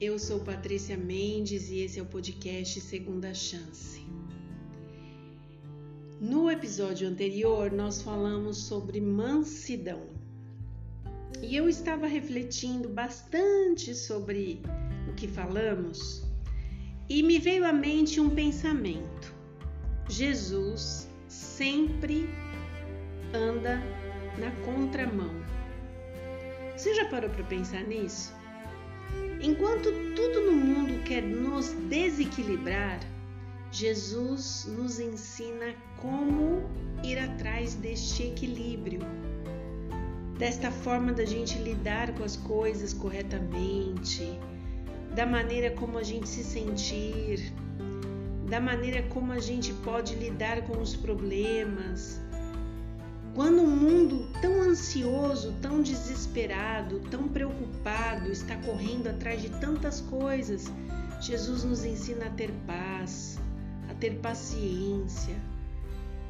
Eu sou Patrícia Mendes e esse é o podcast Segunda Chance. No episódio anterior, nós falamos sobre mansidão. E eu estava refletindo bastante sobre o que falamos e me veio à mente um pensamento. Jesus sempre anda na contramão. Você já parou para pensar nisso? Enquanto tudo no mundo quer nos desequilibrar, Jesus nos ensina como ir atrás deste equilíbrio, desta forma da gente lidar com as coisas corretamente, da maneira como a gente se sentir, da maneira como a gente pode lidar com os problemas, quando um mundo tão ansioso, tão desesperado, tão preocupado está correndo atrás de tantas coisas, Jesus nos ensina a ter paz, a ter paciência.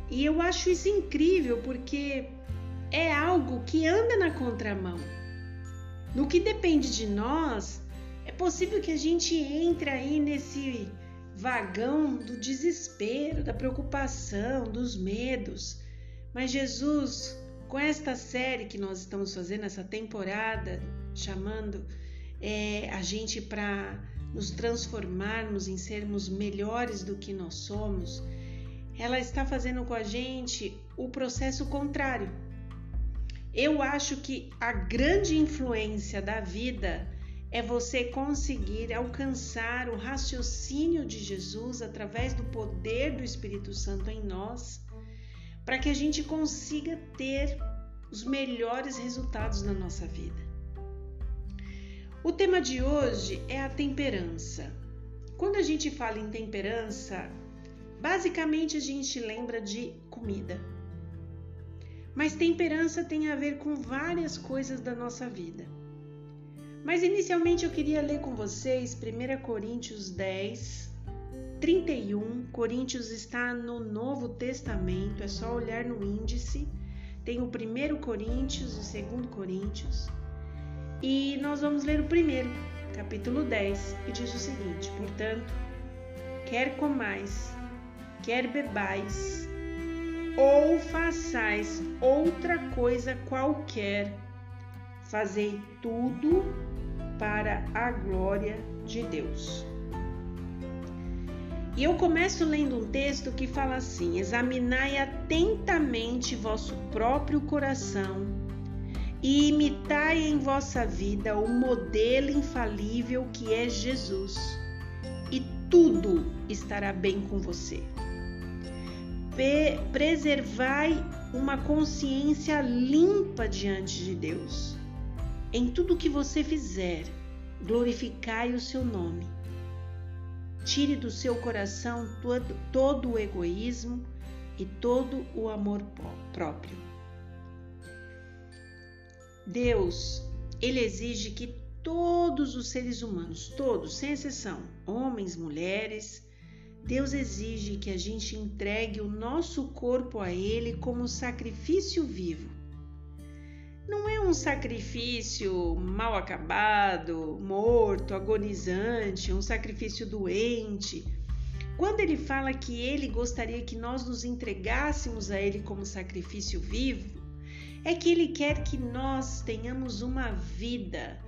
E eu acho isso incrível porque é algo que anda na contramão. No que depende de nós, é possível que a gente entre aí nesse vagão do desespero, da preocupação, dos medos. Mas Jesus, com esta série que nós estamos fazendo, essa temporada, chamando é, a gente para nos transformarmos em sermos melhores do que nós somos, ela está fazendo com a gente o processo contrário. Eu acho que a grande influência da vida é você conseguir alcançar o raciocínio de Jesus através do poder do Espírito Santo em nós para que a gente consiga ter os melhores resultados na nossa vida. O tema de hoje é a temperança. Quando a gente fala em temperança, basicamente a gente lembra de comida. Mas temperança tem a ver com várias coisas da nossa vida. Mas inicialmente eu queria ler com vocês 1 Coríntios 10, 31, Coríntios está no Novo Testamento, é só olhar no índice. Tem o primeiro Coríntios e o segundo Coríntios. E nós vamos ler o primeiro, capítulo 10, que diz o seguinte: Portanto, quer comais, quer bebais, ou façais outra coisa qualquer, fazei tudo para a glória de Deus. E eu começo lendo um texto que fala assim: Examinai atentamente vosso próprio coração e imitai em vossa vida o modelo infalível que é Jesus, e tudo estará bem com você. Preservai uma consciência limpa diante de Deus. Em tudo que você fizer, glorificai o seu nome Tire do seu coração todo, todo o egoísmo e todo o amor próprio. Deus, ele exige que todos os seres humanos, todos, sem exceção, homens, mulheres, Deus exige que a gente entregue o nosso corpo a Ele como sacrifício vivo não é um sacrifício mal acabado, morto, agonizante, um sacrifício doente. Quando ele fala que ele gostaria que nós nos entregássemos a ele como sacrifício vivo, é que ele quer que nós tenhamos uma vida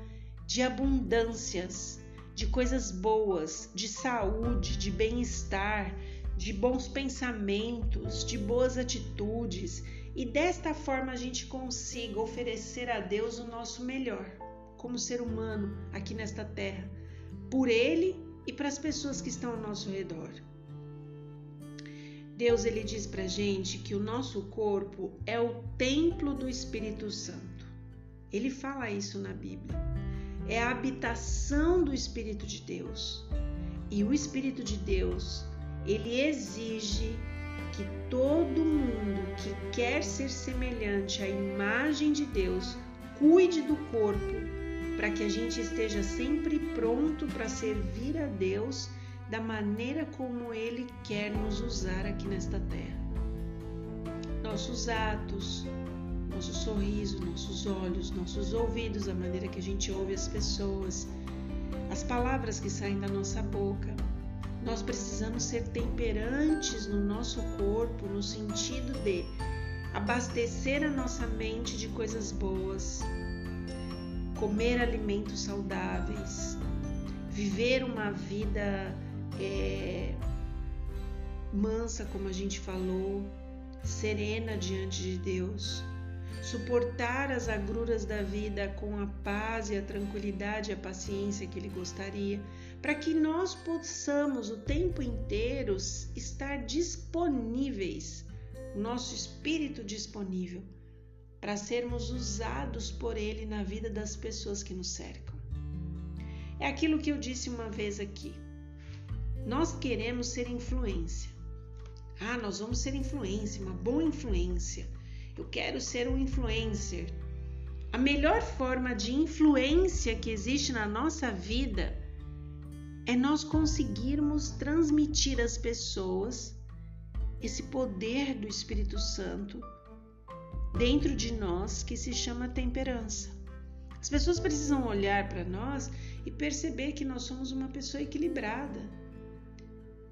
de abundâncias, de coisas boas, de saúde, de bem-estar, de bons pensamentos, de boas atitudes e desta forma a gente consiga oferecer a Deus o nosso melhor como ser humano aqui nesta terra, por Ele e para as pessoas que estão ao nosso redor. Deus ele diz para gente que o nosso corpo é o templo do Espírito Santo. Ele fala isso na Bíblia. É a habitação do Espírito de Deus. E o Espírito de Deus, ele exige que todo mundo que quer ser semelhante à imagem de Deus cuide do corpo para que a gente esteja sempre pronto para servir a Deus da maneira como Ele quer nos usar aqui nesta terra. Nossos atos, nosso sorriso, nossos olhos, nossos ouvidos, a maneira que a gente ouve as pessoas, as palavras que saem da nossa boca. Nós precisamos ser temperantes no nosso corpo, no sentido de abastecer a nossa mente de coisas boas, comer alimentos saudáveis, viver uma vida é, mansa, como a gente falou, serena diante de Deus, suportar as agruras da vida com a paz e a tranquilidade e a paciência que Ele gostaria, para que nós possamos o tempo inteiro estar disponíveis, nosso espírito disponível, para sermos usados por Ele na vida das pessoas que nos cercam. É aquilo que eu disse uma vez aqui. Nós queremos ser influência. Ah, nós vamos ser influência, uma boa influência. Eu quero ser um influencer. A melhor forma de influência que existe na nossa vida é nós conseguirmos transmitir às pessoas esse poder do Espírito Santo dentro de nós que se chama temperança. As pessoas precisam olhar para nós e perceber que nós somos uma pessoa equilibrada.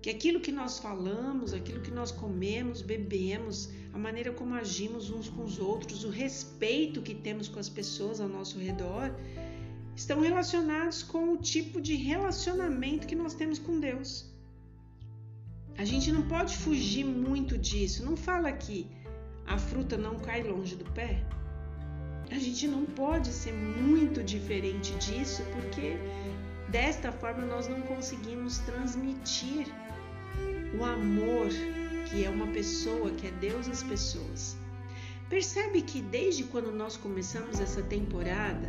Que aquilo que nós falamos, aquilo que nós comemos, bebemos, a maneira como agimos uns com os outros, o respeito que temos com as pessoas ao nosso redor, estão relacionados com o tipo de relacionamento que nós temos com Deus. A gente não pode fugir muito disso. Não fala que a fruta não cai longe do pé. A gente não pode ser muito diferente disso, porque desta forma nós não conseguimos transmitir o amor que é uma pessoa, que é Deus às pessoas. Percebe que desde quando nós começamos essa temporada,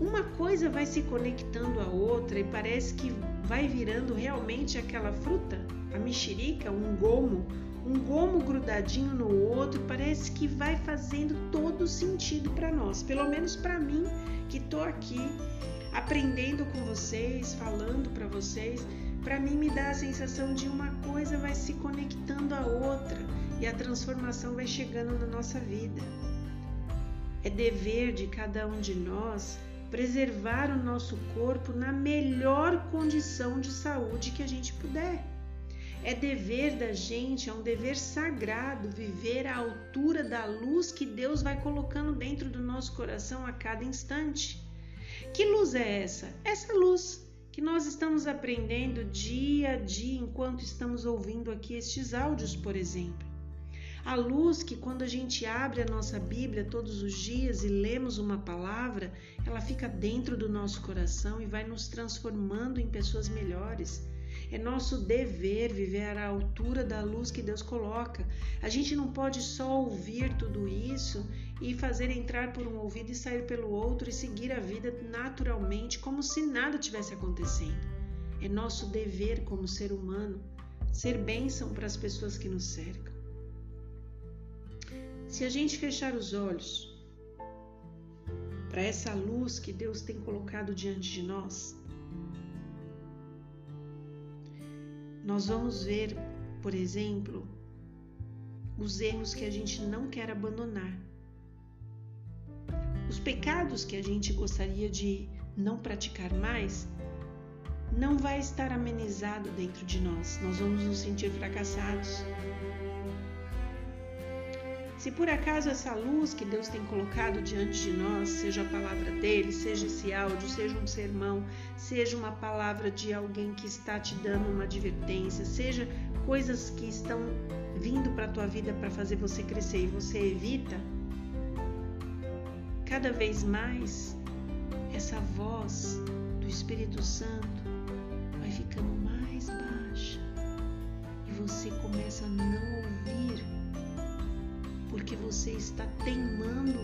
uma coisa vai se conectando à outra e parece que vai virando realmente aquela fruta, a mexerica, um gomo, um gomo grudadinho no outro, parece que vai fazendo todo sentido para nós, pelo menos para mim que estou aqui aprendendo com vocês, falando para vocês, para mim me dá a sensação de uma coisa vai se conectando à outra e a transformação vai chegando na nossa vida. É dever de cada um de nós preservar o nosso corpo na melhor condição de saúde que a gente puder. É dever da gente, é um dever sagrado viver à altura da luz que Deus vai colocando dentro do nosso coração a cada instante. Que luz é essa? Essa luz que nós estamos aprendendo dia a dia enquanto estamos ouvindo aqui estes áudios, por exemplo. A luz que, quando a gente abre a nossa Bíblia todos os dias e lemos uma palavra, ela fica dentro do nosso coração e vai nos transformando em pessoas melhores. É nosso dever viver à altura da luz que Deus coloca. A gente não pode só ouvir tudo isso e fazer entrar por um ouvido e sair pelo outro e seguir a vida naturalmente, como se nada tivesse acontecendo. É nosso dever como ser humano ser bênção para as pessoas que nos cercam. Se a gente fechar os olhos para essa luz que Deus tem colocado diante de nós, nós vamos ver, por exemplo, os erros que a gente não quer abandonar, os pecados que a gente gostaria de não praticar mais, não vai estar amenizado dentro de nós. Nós vamos nos sentir fracassados. Se por acaso essa luz que Deus tem colocado diante de nós, seja a palavra dele, seja esse áudio, seja um sermão, seja uma palavra de alguém que está te dando uma advertência, seja coisas que estão vindo para a tua vida para fazer você crescer e você evita, cada vez mais essa voz do Espírito Santo vai ficando mais baixa e você começa a não ouvir porque você está teimando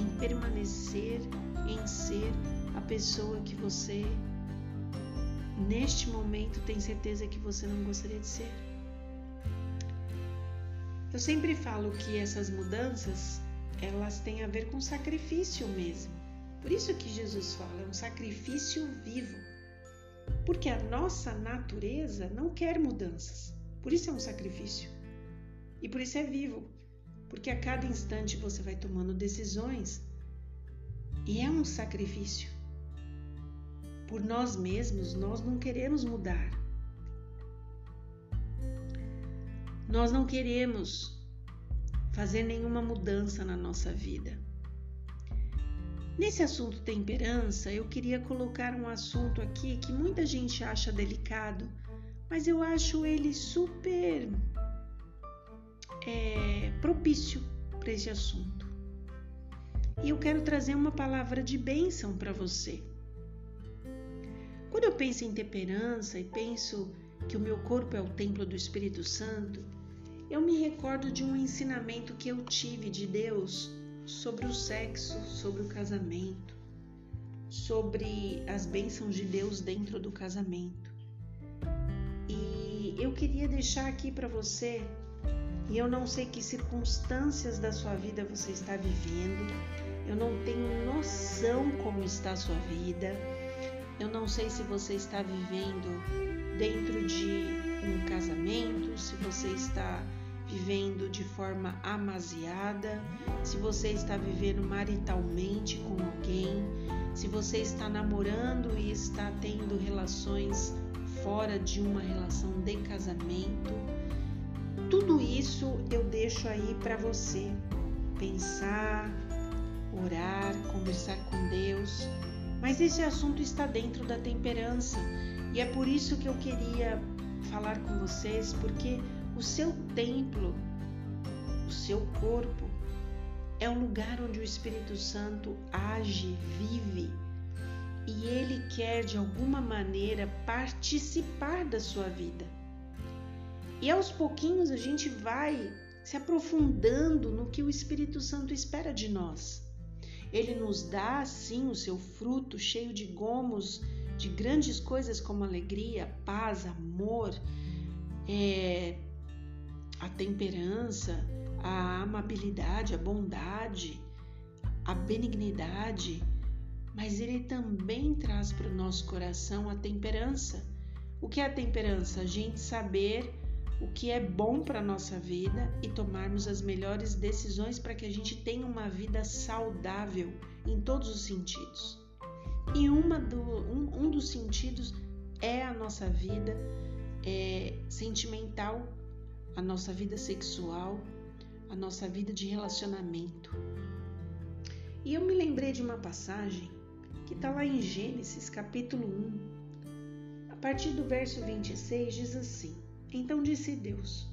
em permanecer, em ser a pessoa que você neste momento tem certeza que você não gostaria de ser. Eu sempre falo que essas mudanças, elas têm a ver com sacrifício mesmo. Por isso que Jesus fala, é um sacrifício vivo. Porque a nossa natureza não quer mudanças. Por isso é um sacrifício. E por isso é vivo porque a cada instante você vai tomando decisões e é um sacrifício. por nós mesmos, nós não queremos mudar. Nós não queremos fazer nenhuma mudança na nossa vida. Nesse assunto temperança, eu queria colocar um assunto aqui que muita gente acha delicado, mas eu acho ele super é, propício para esse assunto. E eu quero trazer uma palavra de bênção para você. Quando eu penso em temperança e penso que o meu corpo é o templo do Espírito Santo, eu me recordo de um ensinamento que eu tive de Deus sobre o sexo, sobre o casamento, sobre as bênçãos de Deus dentro do casamento. E eu queria deixar aqui para você, e eu não sei que circunstâncias da sua vida você está vivendo, eu não tenho noção como está a sua vida, eu não sei se você está vivendo dentro de um casamento, se você está vivendo de forma amasiada, se você está vivendo maritalmente com alguém, se você está namorando e está tendo relações fora de uma relação de casamento, tudo isso eu deixo aí para você pensar, orar, conversar com Deus. Mas esse assunto está dentro da temperança e é por isso que eu queria falar com vocês, porque o seu templo, o seu corpo, é o lugar onde o Espírito Santo age, vive e ele quer de alguma maneira participar da sua vida. E aos pouquinhos a gente vai se aprofundando no que o Espírito Santo espera de nós. Ele nos dá, sim, o seu fruto cheio de gomos, de grandes coisas como alegria, paz, amor, é, a temperança, a amabilidade, a bondade, a benignidade, mas ele também traz para o nosso coração a temperança. O que é a temperança? A gente saber o que é bom para a nossa vida e tomarmos as melhores decisões para que a gente tenha uma vida saudável em todos os sentidos. E uma do, um, um dos sentidos é a nossa vida é, sentimental a nossa vida sexual, a nossa vida de relacionamento. E eu me lembrei de uma passagem que está lá em Gênesis capítulo 1, a partir do verso 26, diz assim: Então disse Deus: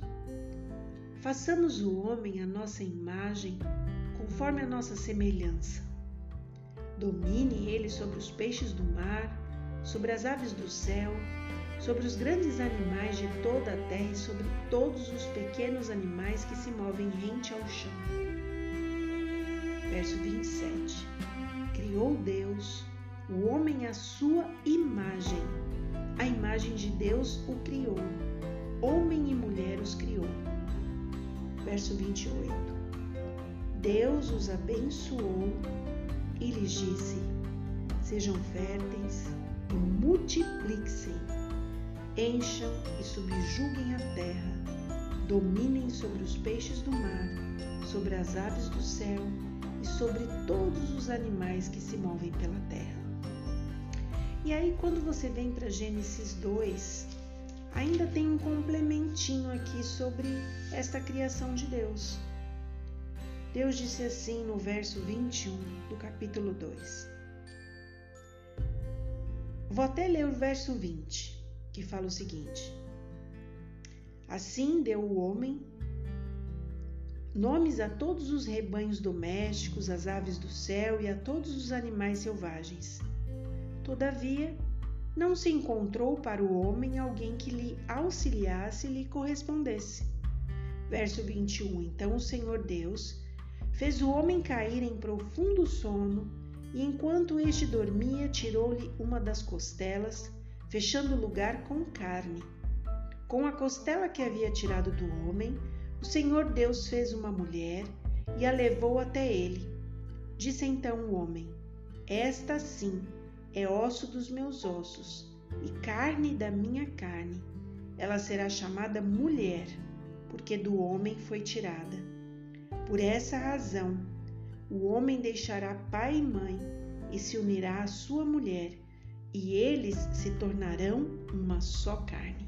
Façamos o homem a nossa imagem, conforme a nossa semelhança. Domine ele sobre os peixes do mar, sobre as aves do céu sobre os grandes animais de toda a terra e sobre todos os pequenos animais que se movem rente ao chão. Verso 27. Criou Deus o homem à sua imagem. A imagem de Deus o criou. Homem e mulher os criou. Verso 28. Deus os abençoou e lhes disse: Sejam férteis e multipliquem encham e subjuguem a terra, dominem sobre os peixes do mar, sobre as aves do céu e sobre todos os animais que se movem pela terra. E aí, quando você vem para Gênesis 2, ainda tem um complementinho aqui sobre esta criação de Deus. Deus disse assim no verso 21 do capítulo 2. Vou até ler o verso 20 que fala o seguinte: Assim deu o homem nomes a todos os rebanhos domésticos, às aves do céu e a todos os animais selvagens. Todavia, não se encontrou para o homem alguém que lhe auxiliasse e lhe correspondesse. Verso 21. Então o Senhor Deus fez o homem cair em profundo sono, e enquanto este dormia, tirou-lhe uma das costelas fechando o lugar com carne. Com a costela que havia tirado do homem, o Senhor Deus fez uma mulher e a levou até ele. Disse então o homem: Esta sim é osso dos meus ossos e carne da minha carne. Ela será chamada mulher, porque do homem foi tirada. Por essa razão, o homem deixará pai e mãe e se unirá à sua mulher e eles se tornarão uma só carne.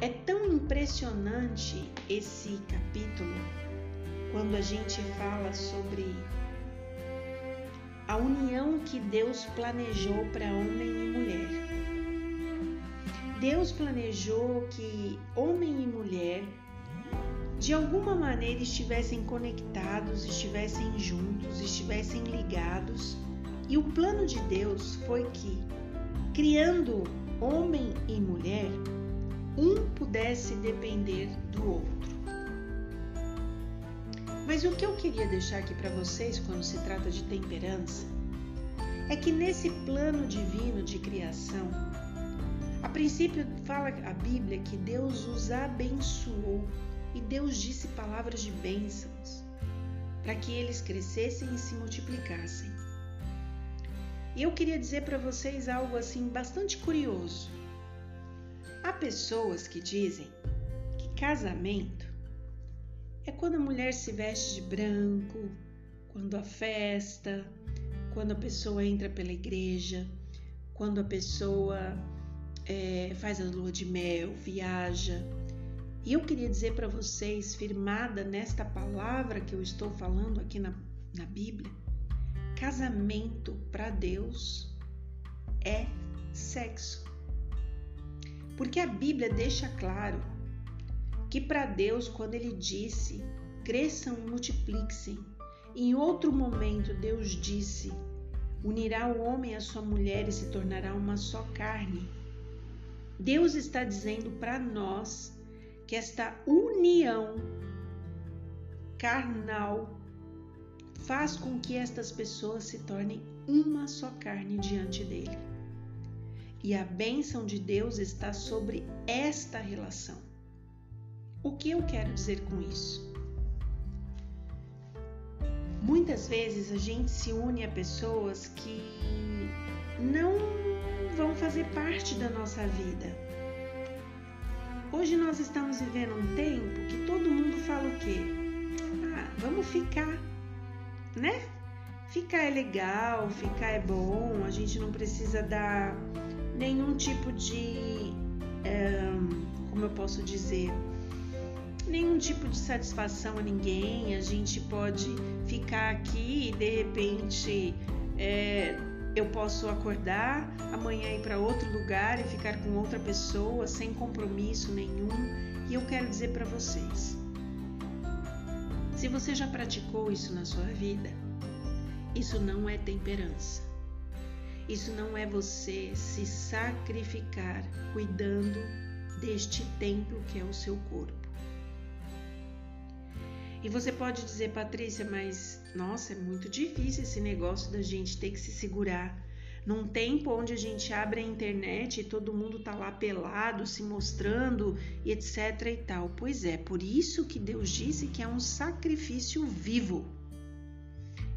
É tão impressionante esse capítulo quando a gente fala sobre a união que Deus planejou para homem e mulher. Deus planejou que homem e mulher de alguma maneira estivessem conectados, estivessem juntos, estivessem ligados. E o plano de Deus foi que, criando homem e mulher, um pudesse depender do outro. Mas o que eu queria deixar aqui para vocês quando se trata de temperança é que nesse plano divino de criação, a princípio fala a Bíblia que Deus os abençoou e Deus disse palavras de bênçãos para que eles crescessem e se multiplicassem. E eu queria dizer para vocês algo assim bastante curioso. Há pessoas que dizem que casamento é quando a mulher se veste de branco, quando a festa, quando a pessoa entra pela igreja, quando a pessoa é, faz a lua de mel, viaja. E eu queria dizer para vocês, firmada nesta palavra que eu estou falando aqui na, na Bíblia, casamento para Deus é sexo. Porque a Bíblia deixa claro que para Deus, quando ele disse cresçam e multipliquem, em outro momento Deus disse unirá o homem à sua mulher e se tornará uma só carne. Deus está dizendo para nós que esta união carnal faz com que estas pessoas se tornem uma só carne diante dele. E a bênção de Deus está sobre esta relação. O que eu quero dizer com isso? Muitas vezes a gente se une a pessoas que não vão fazer parte da nossa vida. Hoje nós estamos vivendo um tempo que todo mundo fala o quê? Ah, vamos ficar, né? Ficar é legal, ficar é bom, a gente não precisa dar nenhum tipo de. É, como eu posso dizer? Nenhum tipo de satisfação a ninguém, a gente pode ficar aqui e de repente é, eu posso acordar, amanhã ir para outro lugar e ficar com outra pessoa sem compromisso nenhum. E eu quero dizer para vocês: se você já praticou isso na sua vida, isso não é temperança. Isso não é você se sacrificar cuidando deste templo que é o seu corpo. E você pode dizer, Patrícia, mas nossa, é muito difícil esse negócio da gente ter que se segurar. Num tempo onde a gente abre a internet e todo mundo tá lá pelado, se mostrando e etc e tal. Pois é, por isso que Deus disse que é um sacrifício vivo.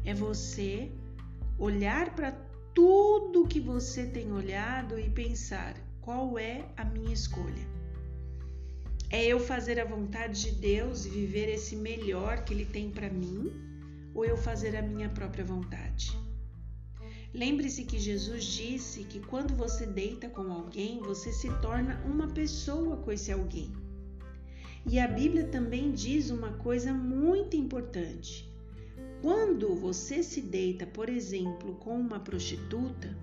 É você olhar para tudo que você tem olhado e pensar: qual é a minha escolha? É eu fazer a vontade de Deus e viver esse melhor que Ele tem para mim, ou eu fazer a minha própria vontade? Lembre-se que Jesus disse que quando você deita com alguém, você se torna uma pessoa com esse alguém. E a Bíblia também diz uma coisa muito importante. Quando você se deita, por exemplo, com uma prostituta,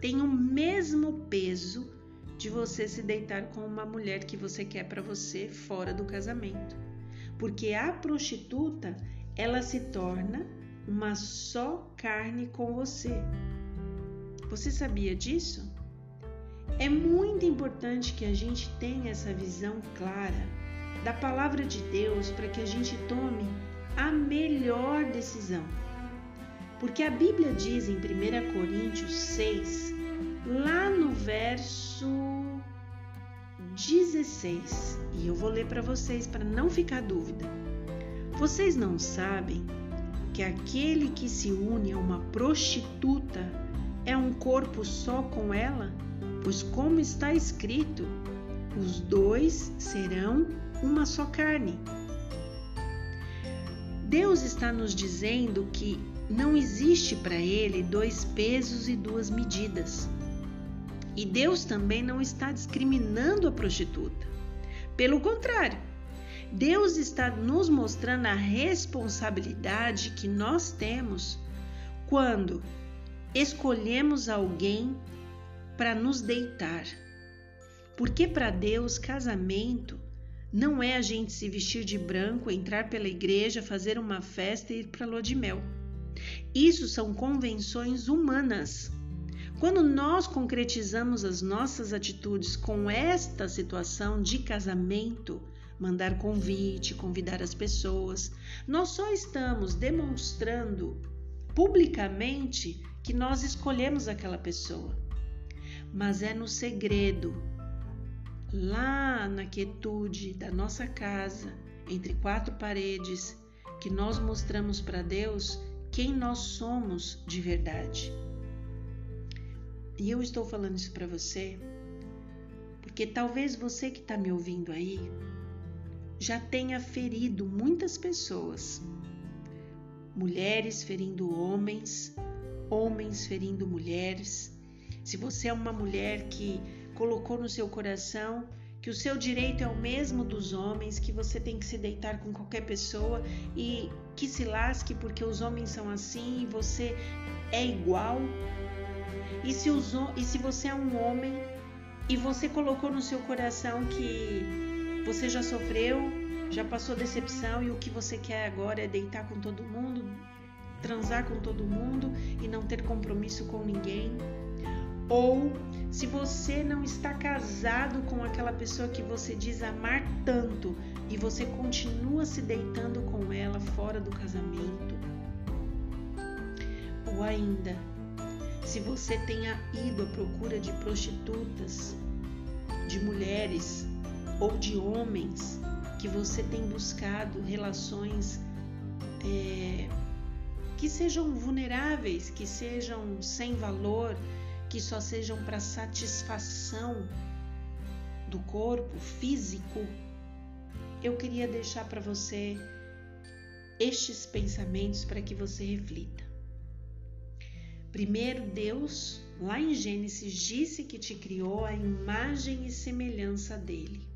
tem o mesmo peso de você se deitar com uma mulher que você quer para você fora do casamento. Porque a prostituta, ela se torna uma só carne com você. Você sabia disso? É muito importante que a gente tenha essa visão clara da palavra de Deus para que a gente tome a melhor decisão. Porque a Bíblia diz em 1 Coríntios 6, lá no verso 16, e eu vou ler para vocês para não ficar dúvida. Vocês não sabem que aquele que se une a uma prostituta é um corpo só com ela? Pois, como está escrito, os dois serão uma só carne. Deus está nos dizendo que não existe para ele dois pesos e duas medidas. E Deus também não está discriminando a prostituta. Pelo contrário, Deus está nos mostrando a responsabilidade que nós temos quando escolhemos alguém para nos deitar. Porque para Deus, casamento não é a gente se vestir de branco, entrar pela igreja, fazer uma festa e ir para lua de mel. Isso são convenções humanas. Quando nós concretizamos as nossas atitudes com esta situação de casamento, mandar convite, convidar as pessoas, nós só estamos demonstrando publicamente que nós escolhemos aquela pessoa. Mas é no segredo, lá na quietude da nossa casa, entre quatro paredes, que nós mostramos para Deus quem nós somos de verdade. E eu estou falando isso para você porque talvez você que está me ouvindo aí já tenha ferido muitas pessoas. Mulheres ferindo homens, homens ferindo mulheres. Se você é uma mulher que colocou no seu coração que o seu direito é o mesmo dos homens, que você tem que se deitar com qualquer pessoa e que se lasque porque os homens são assim e você é igual. E se, e se você é um homem e você colocou no seu coração que você já sofreu, já passou decepção e o que você quer agora é deitar com todo mundo, transar com todo mundo e não ter compromisso com ninguém, ou se você não está casado com aquela pessoa que você diz amar tanto e você continua se deitando com ela fora do casamento, ou ainda, se você tenha ido à procura de prostitutas, de mulheres ou de homens, que você tem buscado relações é, que sejam vulneráveis, que sejam sem valor, que só sejam para satisfação do corpo físico, eu queria deixar para você estes pensamentos para que você reflita. Primeiro, Deus, lá em Gênesis, disse que te criou a imagem e semelhança dele.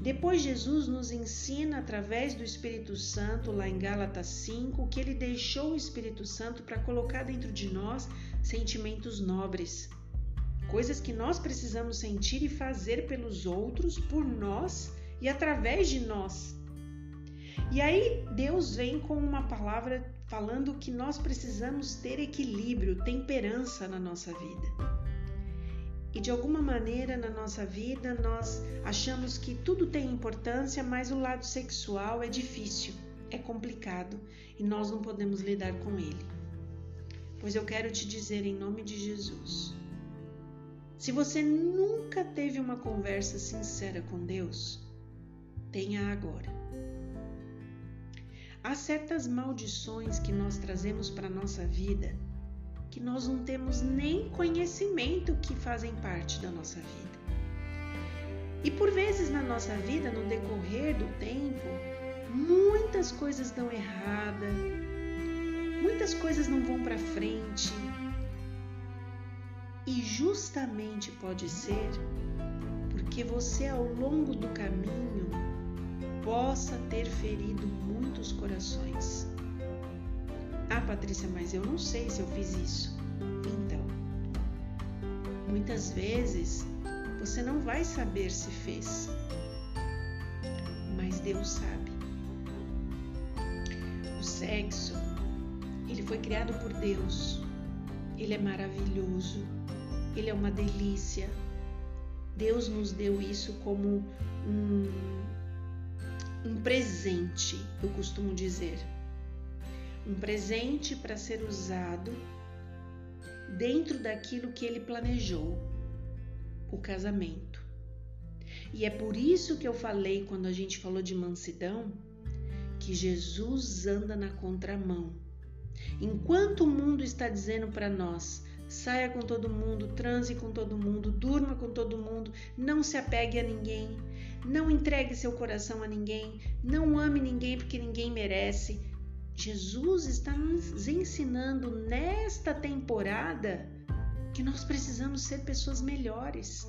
Depois, Jesus nos ensina através do Espírito Santo, lá em Gálatas 5, que ele deixou o Espírito Santo para colocar dentro de nós sentimentos nobres, coisas que nós precisamos sentir e fazer pelos outros, por nós e através de nós. E aí, Deus vem com uma palavra falando que nós precisamos ter equilíbrio, temperança na nossa vida. E de alguma maneira na nossa vida nós achamos que tudo tem importância, mas o lado sexual é difícil, é complicado e nós não podemos lidar com ele. Pois eu quero te dizer em nome de Jesus: se você nunca teve uma conversa sincera com Deus, tenha agora. Há certas maldições que nós trazemos para a nossa vida que nós não temos nem conhecimento que fazem parte da nossa vida. E por vezes na nossa vida, no decorrer do tempo, muitas coisas dão errada, muitas coisas não vão para frente. E justamente pode ser porque você ao longo do caminho possa ter ferido muitos corações. Ah, Patrícia, mas eu não sei se eu fiz isso. Então, muitas vezes você não vai saber se fez, mas Deus sabe. O sexo, ele foi criado por Deus. Ele é maravilhoso. Ele é uma delícia. Deus nos deu isso como um, um presente, eu costumo dizer um presente para ser usado dentro daquilo que ele planejou o casamento. E é por isso que eu falei quando a gente falou de mansidão que Jesus anda na contramão. Enquanto o mundo está dizendo para nós, saia com todo mundo, transe com todo mundo, durma com todo mundo, não se apegue a ninguém, não entregue seu coração a ninguém, não ame ninguém porque ninguém merece. Jesus está nos ensinando nesta temporada que nós precisamos ser pessoas melhores.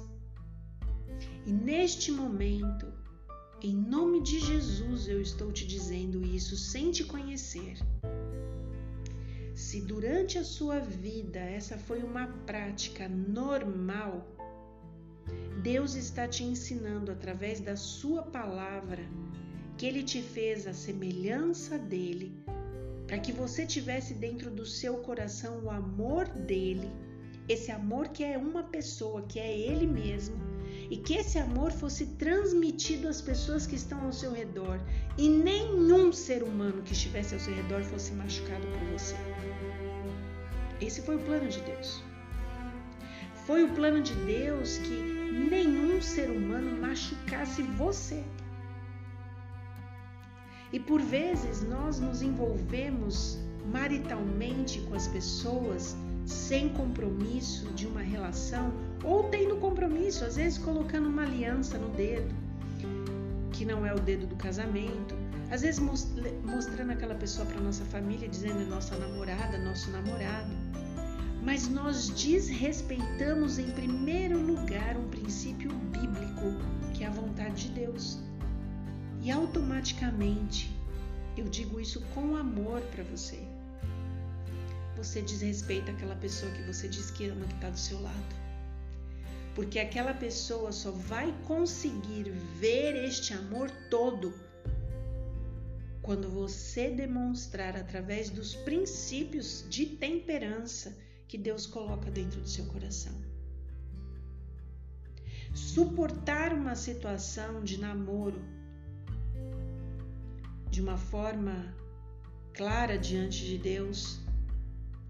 E neste momento, em nome de Jesus, eu estou te dizendo isso sem te conhecer. Se durante a sua vida essa foi uma prática normal, Deus está te ensinando através da Sua palavra que Ele te fez a semelhança dele, para que você tivesse dentro do seu coração o amor dele, esse amor que é uma pessoa, que é Ele mesmo, e que esse amor fosse transmitido às pessoas que estão ao seu redor e nenhum ser humano que estivesse ao seu redor fosse machucado por você. Esse foi o plano de Deus. Foi o plano de Deus que nenhum ser humano machucasse você. E por vezes nós nos envolvemos maritalmente com as pessoas sem compromisso de uma relação ou tendo compromisso, às vezes colocando uma aliança no dedo, que não é o dedo do casamento, às vezes mostrando aquela pessoa para nossa família, dizendo nossa namorada, nosso namorado mas nós desrespeitamos em primeiro lugar um princípio bíblico, que é a vontade de Deus. E automaticamente, eu digo isso com amor para você. Você desrespeita aquela pessoa que você diz que ama, que está do seu lado. Porque aquela pessoa só vai conseguir ver este amor todo quando você demonstrar através dos princípios de temperança que Deus coloca dentro do seu coração. Suportar uma situação de namoro de uma forma clara diante de Deus,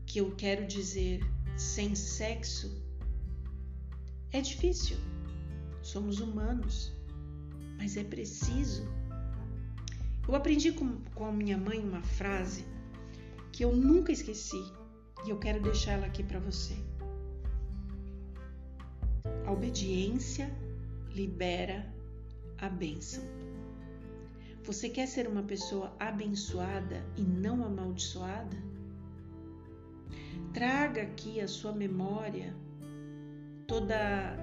que eu quero dizer sem sexo, é difícil. Somos humanos, mas é preciso. Eu aprendi com, com minha mãe uma frase que eu nunca esqueci e eu quero deixar ela aqui para você. A obediência libera a bênção. Você quer ser uma pessoa abençoada e não amaldiçoada? Traga aqui a sua memória toda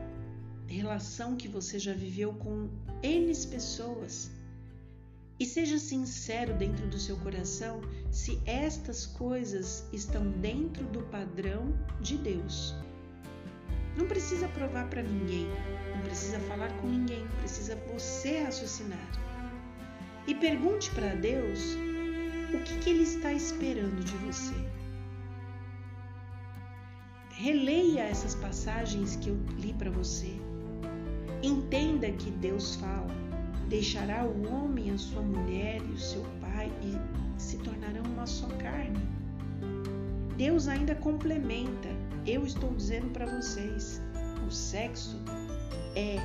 relação que você já viveu com N pessoas e seja sincero dentro do seu coração se estas coisas estão dentro do padrão de Deus. Não precisa provar para ninguém, não precisa falar com ninguém, precisa você raciocinar. E pergunte para Deus o que, que Ele está esperando de você. Releia essas passagens que eu li para você. Entenda que Deus fala Deixará o homem a sua mulher e o seu pai e se tornarão uma só carne. Deus ainda complementa. Eu estou dizendo para vocês: o sexo é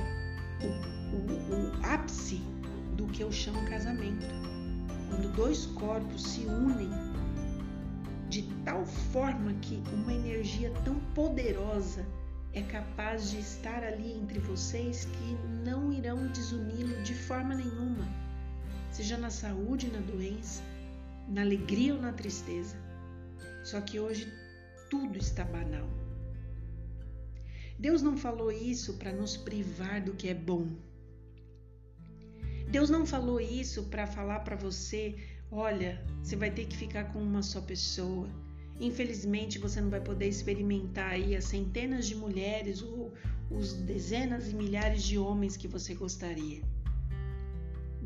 o, o, o ápice do que eu chamo casamento. Quando dois corpos se unem de tal forma que uma energia tão poderosa é capaz de estar ali entre vocês que não irão desuni-lo de forma nenhuma, seja na saúde, na doença, na alegria ou na tristeza. Só que hoje tudo está banal. Deus não falou isso para nos privar do que é bom. Deus não falou isso para falar para você, olha, você vai ter que ficar com uma só pessoa Infelizmente, você não vai poder experimentar aí as centenas de mulheres ou os dezenas e milhares de homens que você gostaria.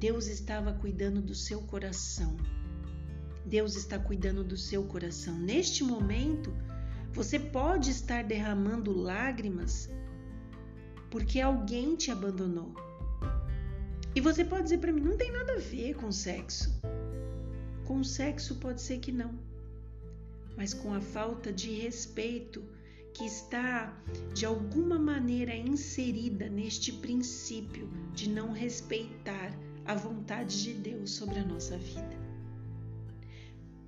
Deus estava cuidando do seu coração. Deus está cuidando do seu coração. Neste momento, você pode estar derramando lágrimas porque alguém te abandonou. E você pode dizer para mim: não tem nada a ver com sexo. Com sexo pode ser que não mas com a falta de respeito que está de alguma maneira inserida neste princípio de não respeitar a vontade de Deus sobre a nossa vida.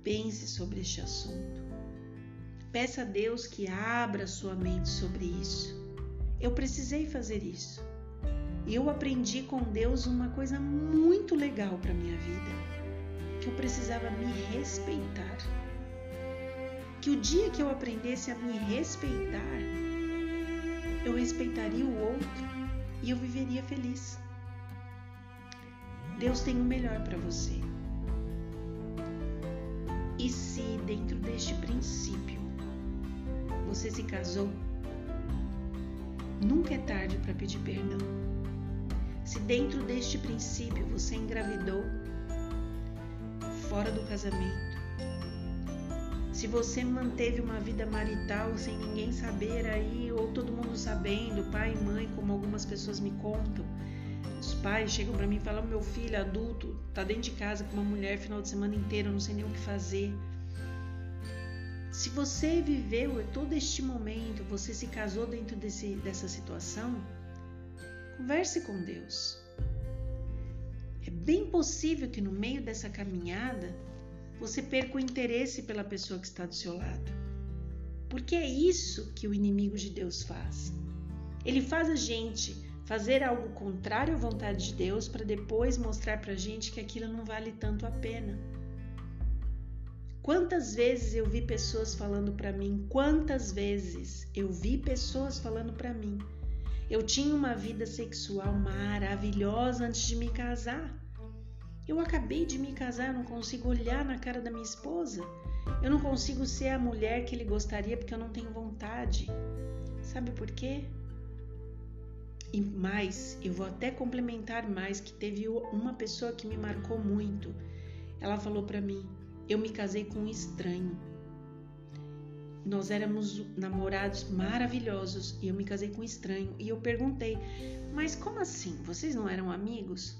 Pense sobre este assunto. Peça a Deus que abra sua mente sobre isso. Eu precisei fazer isso. Eu aprendi com Deus uma coisa muito legal para minha vida, que eu precisava me respeitar. Que o dia que eu aprendesse a me respeitar, eu respeitaria o outro e eu viveria feliz. Deus tem o melhor para você. E se dentro deste princípio você se casou, nunca é tarde para pedir perdão. Se dentro deste princípio você engravidou fora do casamento, se você manteve uma vida marital sem ninguém saber aí, ou todo mundo sabendo, pai e mãe, como algumas pessoas me contam, os pais chegam para mim e falam: meu filho adulto tá dentro de casa com uma mulher final de semana inteiro, não sei nem o que fazer. Se você viveu todo este momento, você se casou dentro desse, dessa situação, converse com Deus. É bem possível que no meio dessa caminhada você perca o interesse pela pessoa que está do seu lado. Porque é isso que o inimigo de Deus faz. Ele faz a gente fazer algo contrário à vontade de Deus para depois mostrar para gente que aquilo não vale tanto a pena. Quantas vezes eu vi pessoas falando para mim, quantas vezes eu vi pessoas falando para mim, eu tinha uma vida sexual maravilhosa antes de me casar. Eu acabei de me casar, eu não consigo olhar na cara da minha esposa. Eu não consigo ser a mulher que ele gostaria porque eu não tenho vontade. Sabe por quê? E mais, eu vou até complementar mais que teve uma pessoa que me marcou muito. Ela falou para mim: "Eu me casei com um estranho. Nós éramos namorados maravilhosos e eu me casei com um estranho". E eu perguntei: "Mas como assim? Vocês não eram amigos?"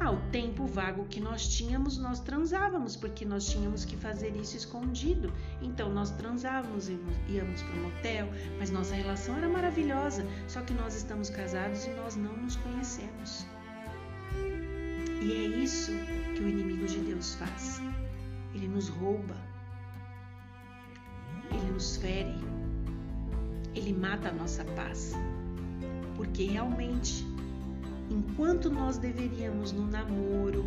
Ah, o tempo vago que nós tínhamos, nós transávamos, porque nós tínhamos que fazer isso escondido. Então nós transávamos, íamos para o motel, mas nossa relação era maravilhosa. Só que nós estamos casados e nós não nos conhecemos. E é isso que o inimigo de Deus faz. Ele nos rouba, ele nos fere, ele mata a nossa paz. Porque realmente enquanto nós deveríamos no namoro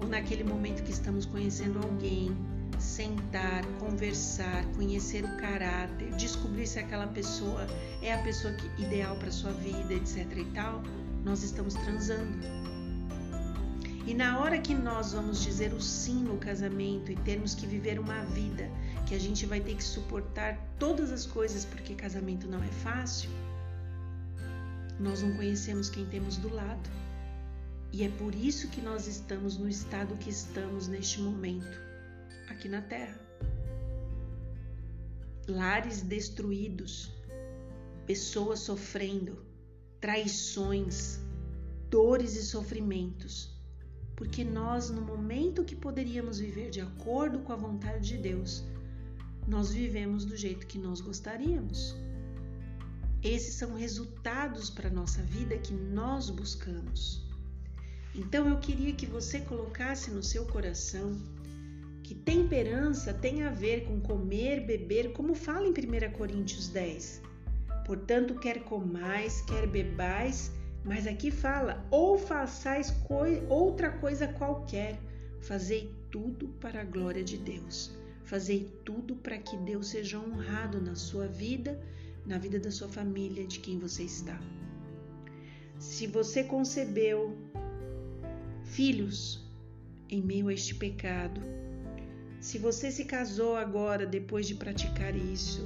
ou naquele momento que estamos conhecendo alguém, sentar, conversar, conhecer o caráter, descobrir se aquela pessoa é a pessoa que, ideal para sua vida, etc e tal, nós estamos transando. E na hora que nós vamos dizer o sim no casamento e termos que viver uma vida que a gente vai ter que suportar todas as coisas porque casamento não é fácil, nós não conhecemos quem temos do lado. E é por isso que nós estamos no estado que estamos neste momento, aqui na Terra. Lares destruídos, pessoas sofrendo, traições, dores e sofrimentos, porque nós, no momento que poderíamos viver de acordo com a vontade de Deus, nós vivemos do jeito que nós gostaríamos. Esses são resultados para a nossa vida que nós buscamos. Então eu queria que você colocasse no seu coração que temperança tem a ver com comer, beber, como fala em 1 Coríntios 10. Portanto, quer comais, quer bebais, mas aqui fala, ou façais coi outra coisa qualquer, fazei tudo para a glória de Deus. Fazei tudo para que Deus seja honrado na sua vida na vida da sua família, de quem você está. Se você concebeu filhos em meio a este pecado, se você se casou agora depois de praticar isso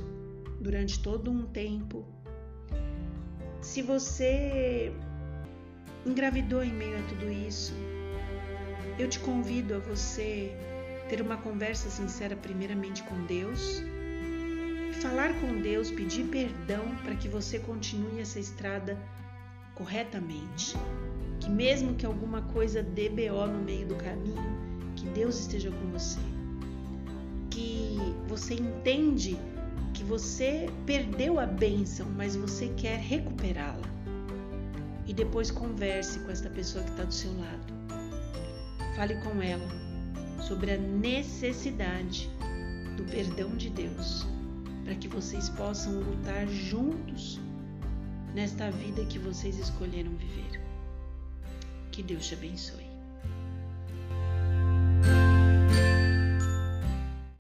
durante todo um tempo, se você engravidou em meio a tudo isso, eu te convido a você ter uma conversa sincera primeiramente com Deus falar com Deus, pedir perdão para que você continue essa estrada corretamente. Que mesmo que alguma coisa dê BO no meio do caminho, que Deus esteja com você. Que você entende que você perdeu a bênção, mas você quer recuperá-la. E depois converse com esta pessoa que está do seu lado. Fale com ela sobre a necessidade do perdão de Deus para que vocês possam lutar juntos nesta vida que vocês escolheram viver. Que Deus te abençoe.